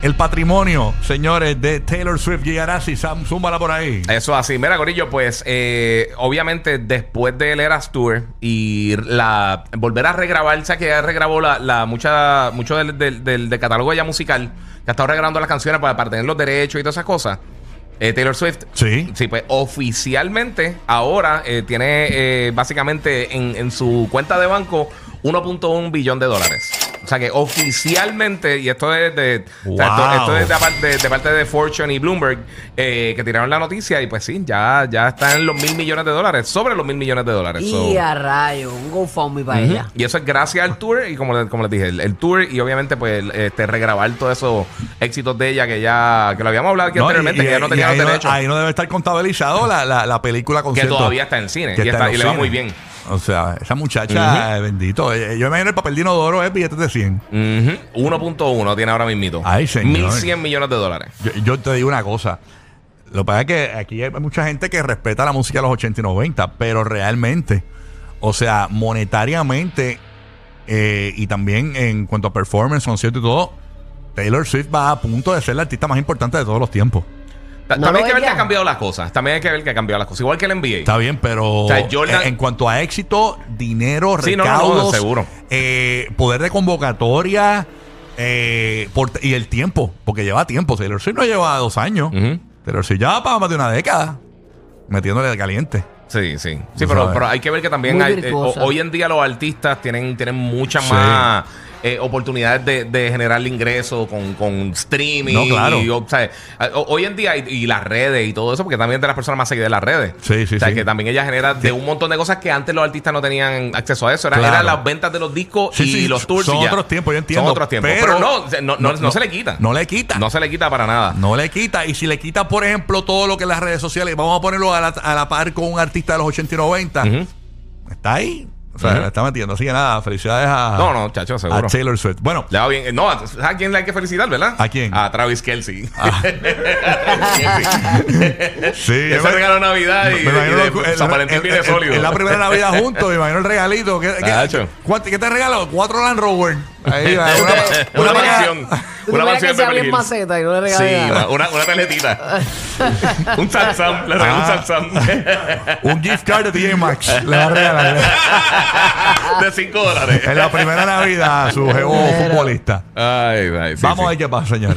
El patrimonio, señores, de Taylor Swift llegará si Sam, súmala por ahí. Eso así. Mira, Corillo, pues eh, obviamente después del Eras Tour y la volver a regrabar, sea que ya regrabó la, la mucha, mucho del, del, del- del catálogo ya musical, que ha estado regrabando las canciones para, para tener los derechos y todas esas cosas. Eh, Taylor Swift. Sí. Sí, pues oficialmente ahora eh, tiene eh, básicamente en, en su cuenta de banco 1.1 billón de dólares. O sea que oficialmente, y esto es de, o sea, esto, esto es de, aparte- de- de parte de Fortune y Bloomberg, eh, que tiraron la noticia y pues sí, ya, ya está en los mil millones de dólares, sobre los mil millones de dólares. So- Y a rayo, un GoFundMe para ella. Y eso es gracias al tour y como, le- como les dije, el, el tour y obviamente pues este regrabar todos esos éxitos de ella que ya que lo habíamos hablado aquí No, anteriormente, y- que ya no tenía ahí, los no, derechos. ahí no debe estar contabilizado la, la, la película que concierto. todavía está en el cine que y, está está- en y le va muy bien. O sea, esa muchacha, eh, bendito. eh, Yo imagino el papel de inodoro es billetes de 100. Ujú. 1.1 tiene ahora mismito. Ay, señor. 1.100 millones de dólares. Yo, yo te digo una cosa. Lo que pasa es que aquí hay mucha gente que respeta la música de los 80 y 90, pero realmente, o sea, monetariamente eh, y también en cuanto a performance, concierto y todo, Taylor Swift va a punto de ser la artista más importante de todos los tiempos. No También hay que ver que ha cambiado las cosas. También hay que ver que ha cambiado las cosas. Igual que el NBA. Está bien, pero sea, Jordan- en, en cuanto a éxito, dinero, Sí, no, no, no, recaudos, seguro. eh, poder de convocatoria eh, por- y el tiempo, porque lleva tiempo. Taylor Swift no lleva dos años. Ujú. Taylor Swift ya va para más de una década metiéndole de caliente. Sí, sí. Sí, pero, pero hay que ver que también hay- eh, hoy en día los artistas tienen, tienen muchas Sí. más eh, oportunidades de, de generar ingresos con, con streaming. No, claro. y, o sea, o- hoy en día, y, y las redes y todo eso, porque también es de las personas más seguidas de las redes. Sí, sí, O sea, sí. que también ella genera de un montón de cosas que antes los artistas no tenían acceso a eso. Era, Claro. eran las ventas de los discos Sí, y los tours. son y ya. otros tiempos, yo entiendo, Son otros tiempos. Pero, pero- no, no, no, no se le quita. No le quita. No se le quita para nada. No le quita. Y si le quita, por ejemplo, todo lo que las redes sociales, vamos a ponerlo a la, a la par con un artista de los 80 y 90, Ujú. está ahí. O sea, la está metiendo. Así que nada, felicidades a, No, no, chacho, a seguro. Taylor Swift. Bueno, Le va bien. No, ¿sabes a quién le hay que felicitar, verdad? ¿A quién? A Travis Kelsey. sí. Ese me- regalo Navidad y, me imagino y de lo- el- San Valentín el- viene el- sólido. En la primera Navidad juntos, me imagino el regalito. ¿Qué, qué, qué te regaló? Cuatro Land Rover. Ahí, va, una, una. ¿Tú Una mansión sea Beverly Hills. maceta y no le Sí, regalé nada? una, una tarjetita. un Samsung. Le regaló Ah. un Samsung. Un gift card de TJ Maxx. Le va a regalar. de 5 dólares. En la primera Navidad, su jevo Mira. futbolista. Ay, ay, sí, Vamos sí. a ver qué pasa, señores.